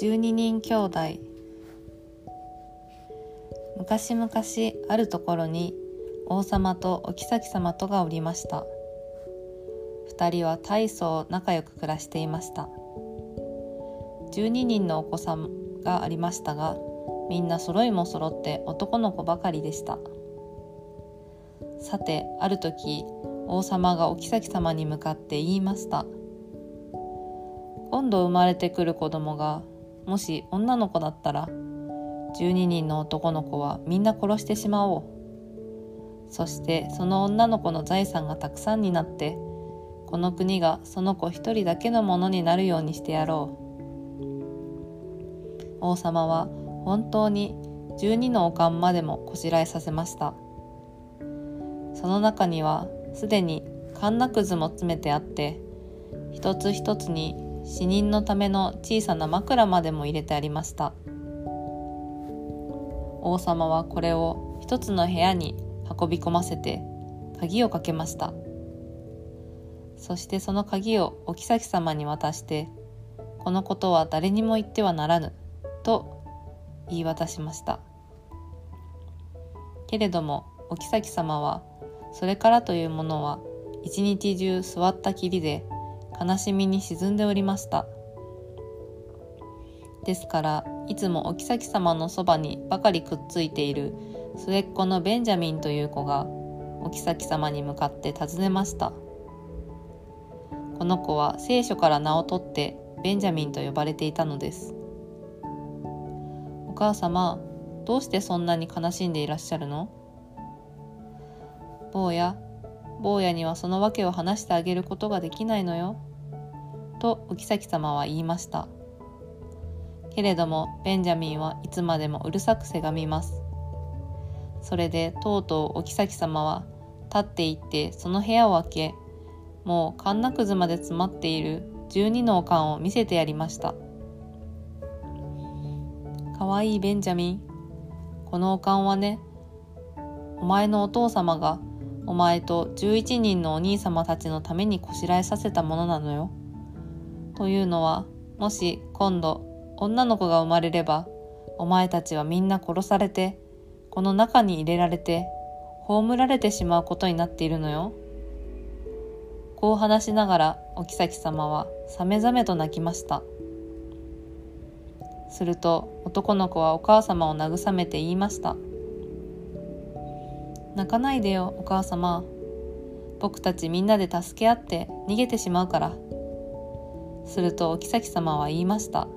12人兄弟。昔々あるところに王様とお妃様とがおりました。二人は大層仲良く暮らしていました。12人のお子さんがありましたがみんな揃いも揃って男の子ばかりでした。さてある時王様がお妃様に向かって言いました。今度生まれてくる子供がもし女の子だったら12人の男の子はみんな殺してしまおう。そしてその女の子の財産がたくさんになってこの国がその子一人だけのものになるようにしてやろう。王様は本当に12のおかんまでもこしらえさせました。その中にはすでにカンナくずも詰めてあって一つ一つに死人のための小さな枕までも入れてありました。王様はこれを一つの部屋に運び込ませて鍵をかけました。そしてその鍵をお妃様に渡してこのことは誰にも言ってはならぬと言い渡しました。けれどもお妃様はそれからというものは一日中座ったきりで悲しみに沈んでおりました。ですからいつもお妃様のそばにばかりくっついている末っ子のベンジャミンという子がお妃様に向かって尋ねました。この子は聖書から名を取ってベンジャミンと呼ばれていたのです。お母様どうしてそんなに悲しんでいらっしゃるの？坊や坊やにはその訳を話してあげることができないのよ。とお妃様は言いました。けれどもベンジャミンはいつまでもうるさくせがみます。それでとうとうお妃様は立って行ってその部屋を開け、もうカンナくずまで詰まっている12のおかんを見せてやりました。かわいいベンジャミン、このおかんはね、お前のお父様がお前と11人のお兄様たちのためにこしらえさせたものなのよ。というのは、もし今度女の子が生まれれば、お前たちはみんな殺されて、この中に入れられて、葬られてしまうことになっているのよ。こう話しながらお妃様はさめざめと泣きました。すると男の子はお母様を慰めて言いました。泣かないでよお母様僕たちみんなで助け合って逃げてしまうからするとお妃様は言いました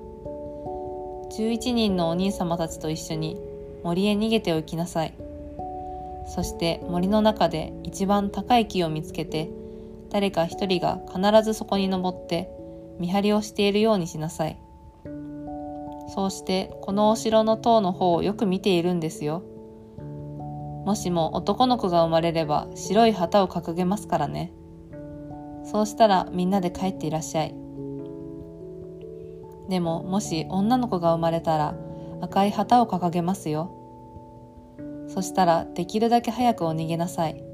11人のお兄様たちと一緒に森へ逃げておきなさいそして森の中で一番高い木を見つけて誰か一人が必ずそこに登って見張りをしているようにしなさいそうしてこのお城の塔の方をよく見ているんですよもしも男の子が生まれれば白い旗を掲げますからね。そうしたらみんなで帰っていらっしゃい。でももし女の子が生まれたら赤い旗を掲げますよ。そしたらできるだけ早くお逃げなさい。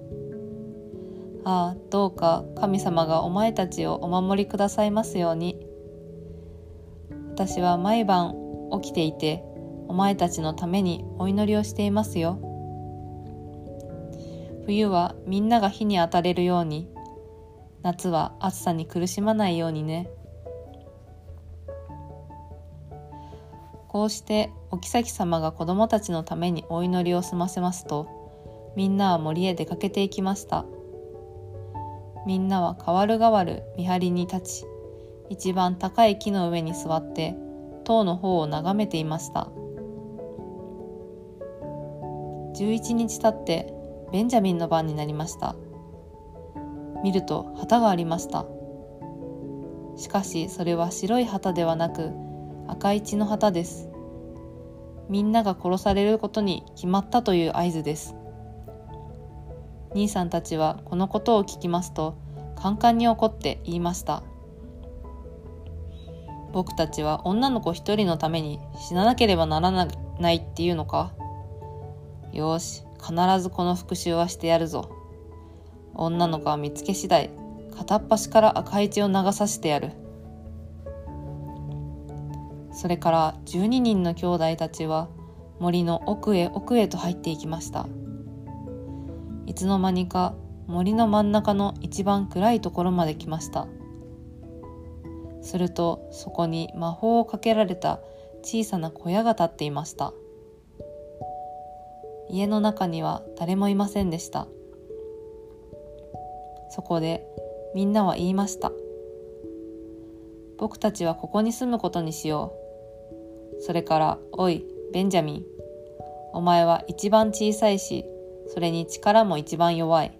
ああ、どうか神様がお前たちをお守りくださいますように。私は毎晩起きていてお前たちのためにお祈りをしていますよ。冬はみんなが火に当たれるように夏は暑さに苦しまないようにねこうしてお妃様が子供たちのためにお祈りを済ませますとみんなは森へ出かけていきました。みんなは代わる代わる見張りに立ち一番高い木の上に座って塔の方を眺めていました。11日経ってベンジャミンの番になりました。見ると旗がありました。しかしそれは白い旗ではなく赤い血の旗ですみんなが殺されることに決まったという合図です兄さんたちはこのことを聞きますとカンカンに怒って言いました僕たちは女の子一人のために死ななければならないっていうのかよし必ずこの復讐はしてやるぞ。女の子は見つけ次第、片っ端から赤い血を流させてやる。それから12人の兄弟たちは森の奥へ奥へと入っていきました。いつの間にか森の真ん中の一番暗いところまで来ました。するとそこに魔法をかけられた小さな小屋が建っていました。家の中には誰もいませんでした。そこでみんなは言いました。僕たちはここに住むことにしよう。それからおいベンジャミン。お前は一番小さいしそれに力も一番弱い。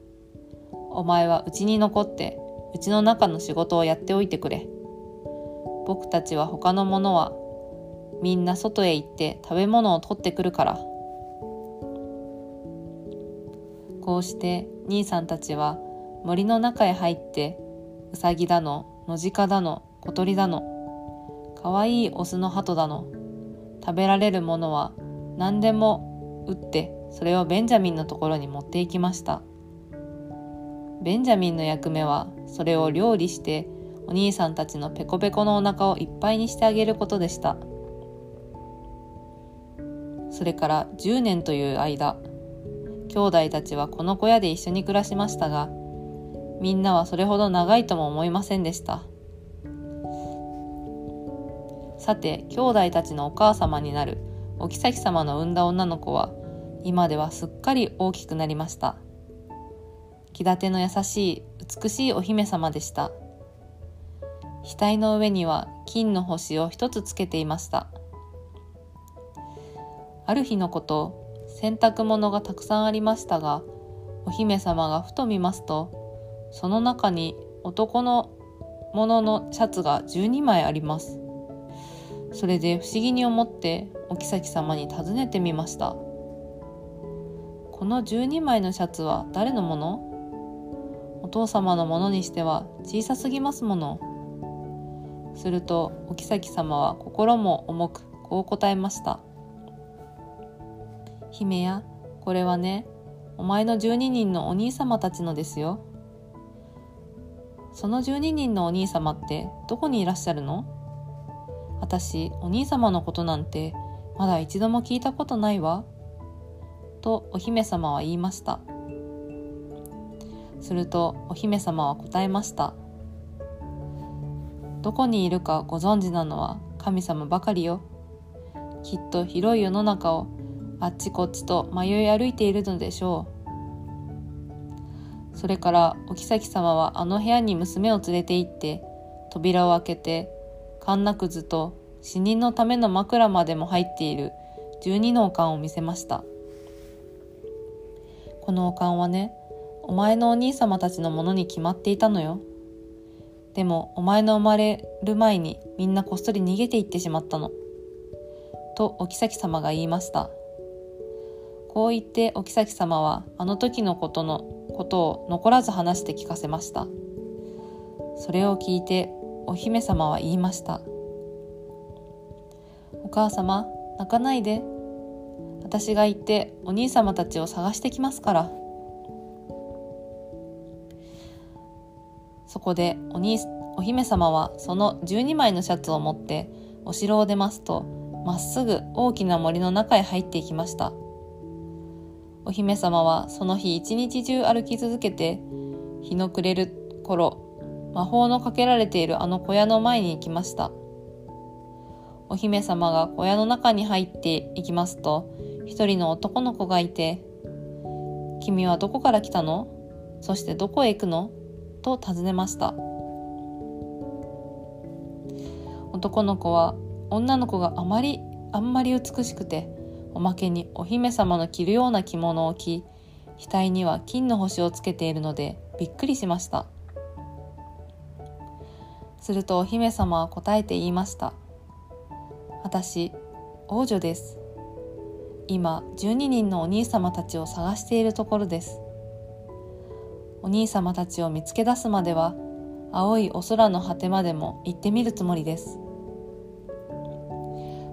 お前はうちに残ってうちの中の仕事をやっておいてくれ。僕たちは他のものはみんな外へ行って食べ物を取ってくるから。こうして兄さんたちは森の中へ入ってウサギだのノジカだの小鳥だのかわいいオスの鳩だの食べられるものは何でも打ってそれをベンジャミンのところに持っていきました。ベンジャミンの役目はそれを料理してお兄さんたちのペコペコのお腹をいっぱいにしてあげることでした。それから10年という間兄弟たちはこの小屋で一緒に暮らしましたがみんなはそれほど長いとも思いませんでした。さて兄弟たちのお母様になるお妃様の産んだ女の子は今ではすっかり大きくなりました。気立ての優しい美しいお姫様でした。額の上には金の星を一つつけていました。ある日のこと洗濯物がたくさんありましたがお姫様がふと見ますとその中に男のもののシャツが12枚あります。それで不思議に思ってお妃様に尋ねてみました。この12枚のシャツは誰のもの？お父様のものにしては小さすぎますもの。するとお妃様は心も重くこう答えました。姫やこれはねお前の12人のお兄様たちのですよ。その12人のお兄様ってどこにいらっしゃるの？私お兄様のことなんてまだ一度も聞いたことないわ。とお姫様は言いました。するとお姫様は答えました。どこにいるかご存知なのは神様ばかりよ。きっと広い世の中をあっちこっちと迷い歩いているのでしょう。それからお妃様はあの部屋に娘を連れて行って扉を開けてカンナくずと死人のための枕までも入っている12のおかんを見せました。このおかんはねお前のお兄様たちのものに決まっていたのよ。でもお前の生まれる前にみんなこっそり逃げていってしまったの。とお妃様が言いました。こう言ってお妃様はあの時のことのことを残らず話して聞かせました。それを聞いてお姫様は言いました。お母様泣かないで。私が行ってお兄様たちを探してきますから。そこでお兄お姫様はその12枚のシャツを持ってお城を出ますとまっすぐ大きな森の中へ入っていきました。お姫様はその日一日中歩き続けて日の暮れる頃魔法のかけられているあの小屋の前に行きました。お姫様が小屋の中に入っていきますと一人の男の子がいて「君はどこから来たの？そしてどこへ行くの?」と尋ねました。男の子は女の子があまりあんまり美しくておまけにお姫様の着るような着物を着額には金の星をつけているのでびっくりしました。するとお姫様は答えて言いました。私王女です。今12人のお兄様たちを探しているところです。お兄様たちを見つけ出すまでは青いお空の果てまでも行ってみるつもりです。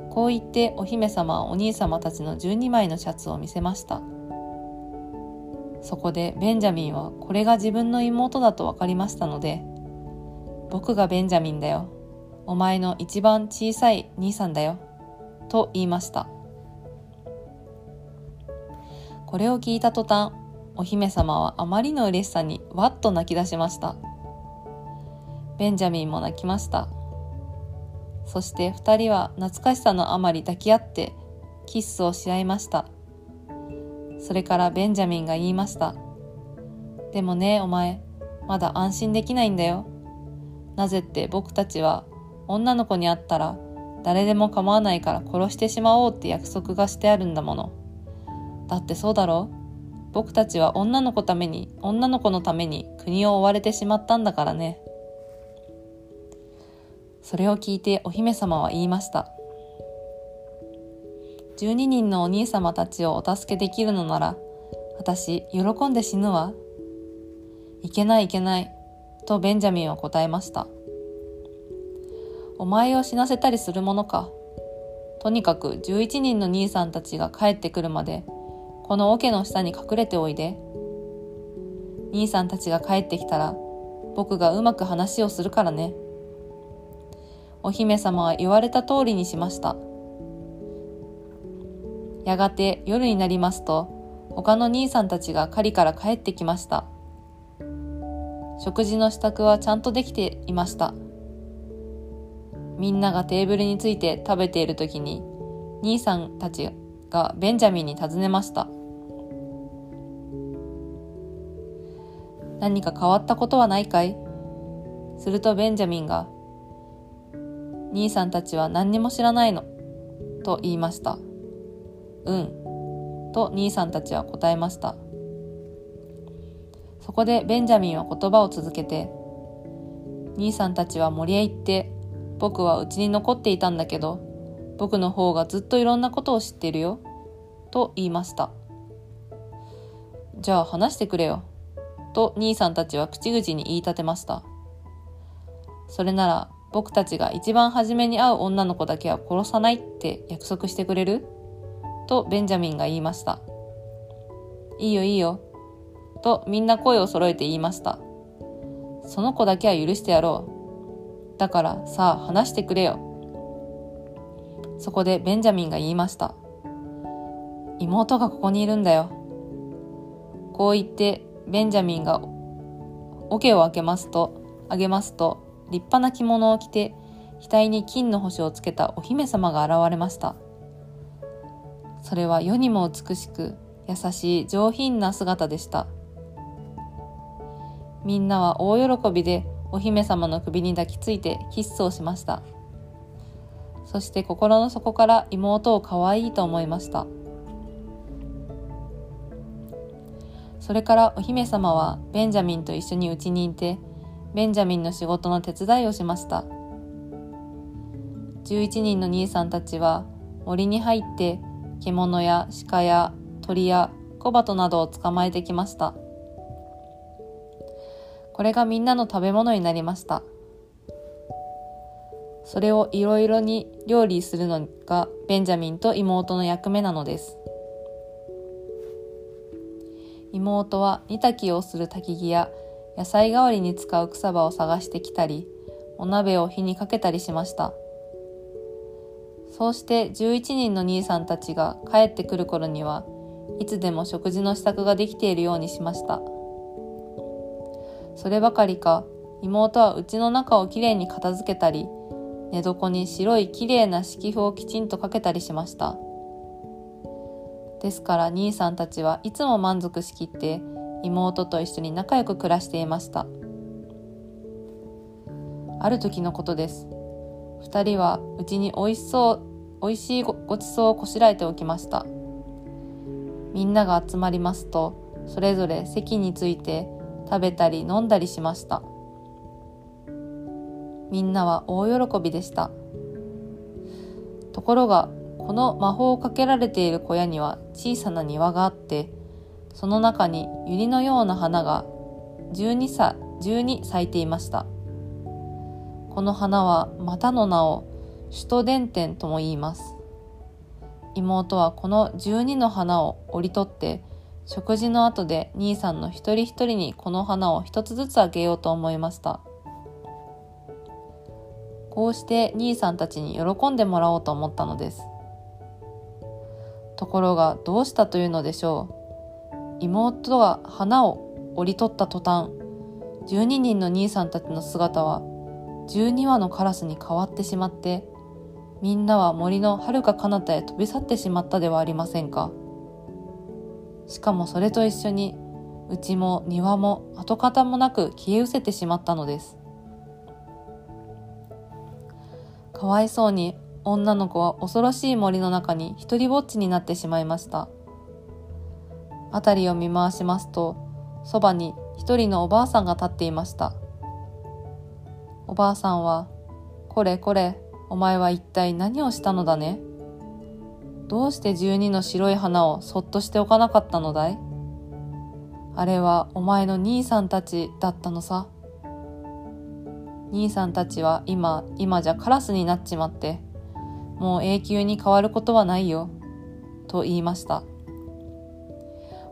こう言ってお姫様はお兄様たちの12枚のシャツを見せました。そこでベンジャミンはこれが自分の妹だと分かりましたので僕がベンジャミンだよお前の一番小さい兄さんだよ。と言いました。これを聞いた途端、お姫様はあまりの嬉しさにわっと泣き出しました。ベンジャミンも泣きました。そして二人は懐かしさのあまり抱き合ってキッスをし合いました。それからベンジャミンが言いました。でもね、お前、まだ安心できないんだよ。なぜって僕たちは女の子に会ったら誰でも構わないから殺してしまおうって約束がしてあるんだもの。だってそうだろ？僕たちは女の子ために、女の子のために国を追われてしまったんだからね。それを聞いてお姫様は言いました。12人のお兄様たちをお助けできるのなら、私、喜んで死ぬわ。いけないいけない、とベンジャミンは答えました。お前を死なせたりするものか。とにかく11人の兄さんたちが帰ってくるまで、この桶の下に隠れておいで。兄さんたちが帰ってきたら、僕がうまく話をするからね。お姫様は言われた通りにしました。やがて夜になりますと、他の兄さんたちが狩りから帰ってきました。食事の支度はちゃんとできていました。みんながテーブルについて食べている時に、兄さんたちがベンジャミンに尋ねました。何か変わったことはないかい？するとベンジャミンが、兄さんたちは何にも知らないの、と言いました。うん、と兄さんたちは答えました。そこでベンジャミンは言葉を続けて、兄さんたちは森へ行って、僕はうちに残っていたんだけど、僕の方がずっといろんなことを知っているよ、と言いました。じゃあ話してくれよ、と兄さんたちは口々に言い立てました。それなら僕たちが一番初めに会う女の子だけは殺さないって約束してくれる？とベンジャミンが言いました。いいよいいよ。とみんな声を揃えて言いました。その子だけは許してやろう。だからさあ話してくれよ。そこでベンジャミンが言いました。妹がここにいるんだよ。こう言ってベンジャミンが桶を開けますと、あげますと、立派な着物を着て、額に金の星をつけたお姫様が現れました。それは世にも美しく優しい上品な姿でした。みんなは大喜びでお姫様の首に抱きついてキッスをしました。そして心の底から妹を可愛いと思いました。それからお姫様はベンジャミンと一緒に家にいて、ベンジャミンの仕事の手伝いをしました。11人の兄さんたちは森に入って獣や鹿や鳥や小鳩などを捕まえてきました。これがみんなの食べ物になりました。それをいろいろに料理するのがベンジャミンと妹の役目なのです。妹は煮炊きをする焚き木や野菜代わりに使う草葉を探してきたり、お鍋を火にかけたりしました。そうして11人の兄さんたちが帰ってくる頃にはいつでも食事の支度ができているようにしました。そればかりか妹は家の中をきれいに片付けたり寝床に白いきれいな敷布をきちんとかけたりしました。ですから兄さんたちはいつも満足しきって妹と一緒に仲良く暮らしていました。ある時のことです。二人はうちに美味しそう、美味しいごちそうをこしらえておきました。みんなが集まりますと、それぞれ席について食べたり飲んだりしました。みんなは大喜びでした。ところが、この魔法をかけられている小屋には小さな庭があって、その中に百合のような花が12さ12咲いていました。この花はまたの名を首都伝天とも言います。妹はこの12の花を折り取って食事の後で兄さんの一人一人にこの花を一つずつあげようと思いました。こうして兄さんたちに喜んでもらおうと思ったのです。ところがどうしたというのでしょう。妹が花を折り取った途端12人の兄さんたちの姿は12羽のカラスに変わってしまってみんなは森の遥か彼方へ飛び去ってしまったではありませんか。しかもそれと一緒にうちも庭も跡形もなく消え失せてしまったのです。かわいそうに女の子は恐ろしい森の中に一りぼっちになってしまいました。辺りを見回しますとそばに一人のおばあさんが立っていました。おばあさんは「これこれお前は一体何をしたのだね？どうして十二の白い花をそっとしておかなかったのだい？あれはお前の兄さんたちだったのさ。兄さんたちは今、今じゃカラスになっちまって、もう永久に変わることはないよ、と言いました。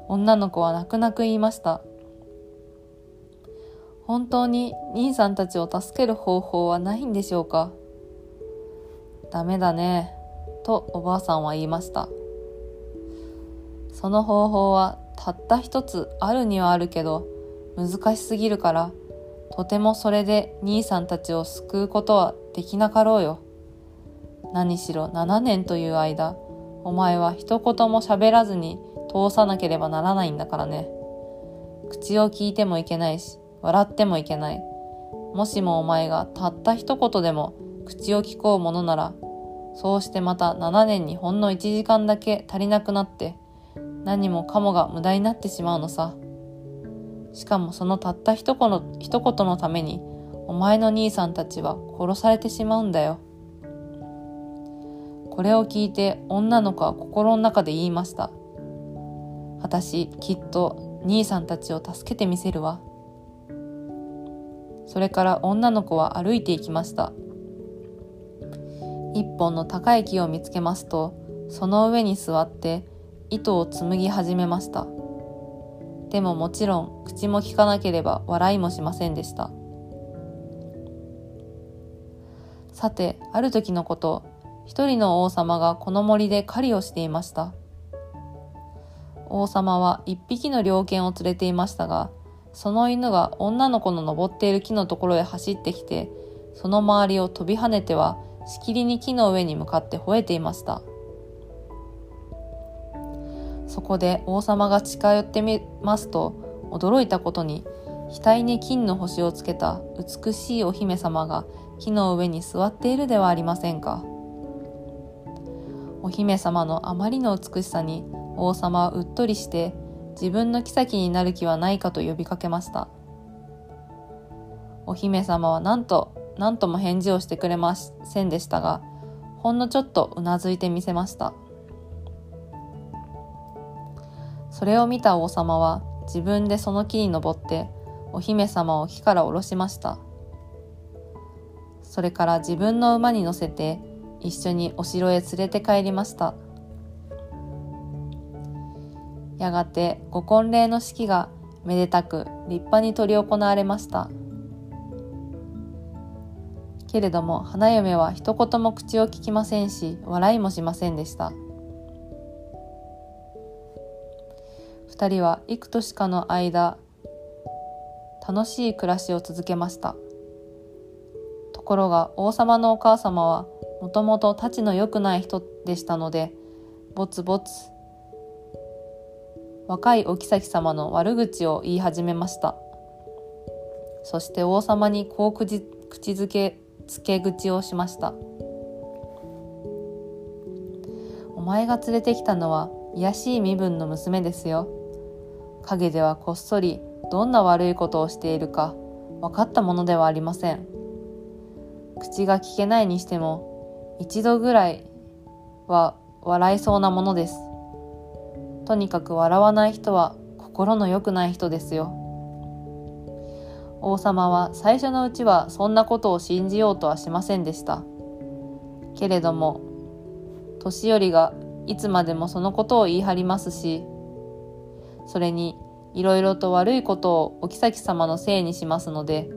女の子は泣く泣く言いました。本当に兄さんたちを助ける方法はないんでしょうか？ダメだね、とおばあさんは言いました。その方法はたった一つあるにはあるけど難しすぎるからとてもそれで兄さんたちを救うことはできなかろうよ。何しろ7年という間、お前は一言も喋らずに通さなければならないんだからね。口を聞いてもいけないし、笑ってもいけない。もしもお前がたった一言でも口を聞こうものなら、そうしてまた7年にほんの1時間だけ足りなくなって、何もかもが無駄になってしまうのさ。しかもそのたった一言の一言のために、お前の兄さんたちは殺されてしまうんだよ。これを聞いて女の子は心の中で言いました。私、きっと兄さんたちを助けてみせるわ。それから女の子は歩いていきました。一本の高い木を見つけますと、その上に座って糸を紡ぎ始めました。でももちろん口も聞かなければ笑いもしませんでした。さて、ある時のこと、一人の王様がこの森で狩りをしていました。王様は一匹の猟犬を連れていましたが、その犬が女の子の登っている木のところへ走ってきて、その周りを飛び跳ねては、しきりに木の上に向かって吠えていました。そこで王様が近寄ってみますと驚いたことに額に金の星をつけた美しいお姫様が木の上に座っているではありませんかお姫様のあまりの美しさに王様はうっとりして自分の妃になる気はないかと呼びかけましたお姫様は何と何とも返事をしてくれませんでしたがほんのちょっとうなずいてみせましたそれを見た王様は自分でその木に登ってお姫様を木から下ろしました。それから自分の馬に乗せて一緒にお城へ連れて帰りました。やがてご婚礼の式がめでたく立派に執り行われました。けれども花嫁は一言も口を聞きませんし笑いもしませんでした。2人は幾年かの間楽しい暮らしを続けましたところが王様のお母様はもともとたちの良くない人でしたのでぼつぼつ若いお妃様の悪口を言い始めましたそして王様にこう口づけつけ口をしました。お前が連れてきたのは卑しい身分の娘ですよ。陰ではこっそりどんな悪いことをしているか分かったものではありません。口が聞けないにしても一度ぐらいは笑いそうなものです。とにかく笑わない人は心の良くない人ですよ。王様は最初のうちはそんなことを信じようとはしませんでした。けれども年寄りがいつまでもそのことを言い張りますしそれにいろいろと悪いことをお妃様のせいにしますので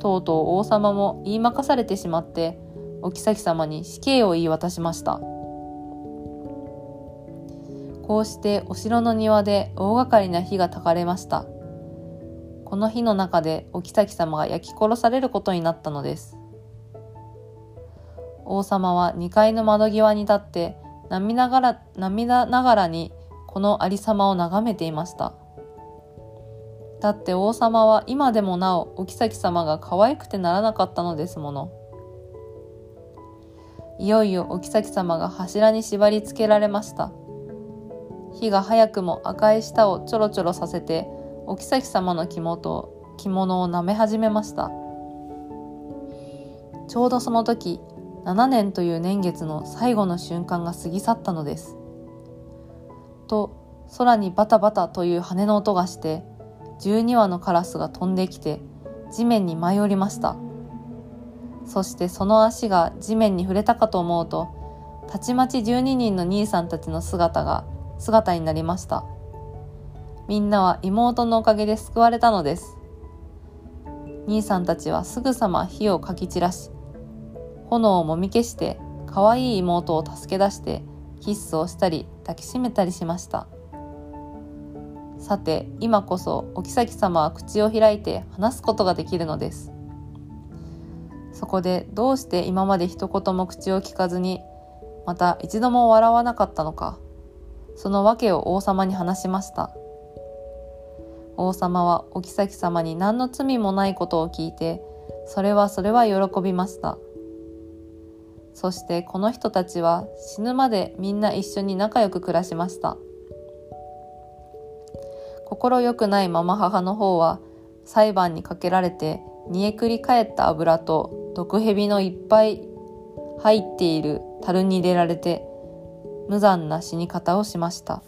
とうとう王様も言いまかされてしまってお妃様に死刑を言い渡しました。こうしてお城の庭で大掛かりな火が焚かれました。この火の中でお妃様が焼き殺されることになったのです。王様は2階の窓際に立って涙ながら涙ながらにこのありさまを眺めていました。だって王様は今でもなおお妃様が可愛くてならなかったのですもの。いよいよお妃様が柱に縛り付けられました。火が早くも赤い舌をちょろちょろさせてお妃様の着物着物を舐め始めました。ちょうどその時7年という年月の最後の瞬間が過ぎ去ったのです。と空にバタバタという羽の音がして12羽のカラスが飛んできて地面に舞い降りました。そしてその足が地面に触れたかと思うとたちまち12人の兄さんたちの姿が姿になりました。みんなは妹のおかげで救われたのです。兄さんたちはすぐさま火をかき散らし炎をもみ消して可愛い妹を助け出してキッスをしたり抱きしめたりしました。さて今こそお妃様は口を開いて話すことができるのです。そこでどうして今まで一言も口を聞かずにまた一度も笑わなかったのかその訳を王様に話しました。王様はお妃様に何の罪もないことを聞いてそれはそれは喜びましたそしてこの人たちは死ぬまでみんな一緒に仲良く暮らしました心よくないまま母の方は裁判にかけられて煮えくり返った油と毒蛇のいっぱい入っている樽に入れられて無残な死に方をしました。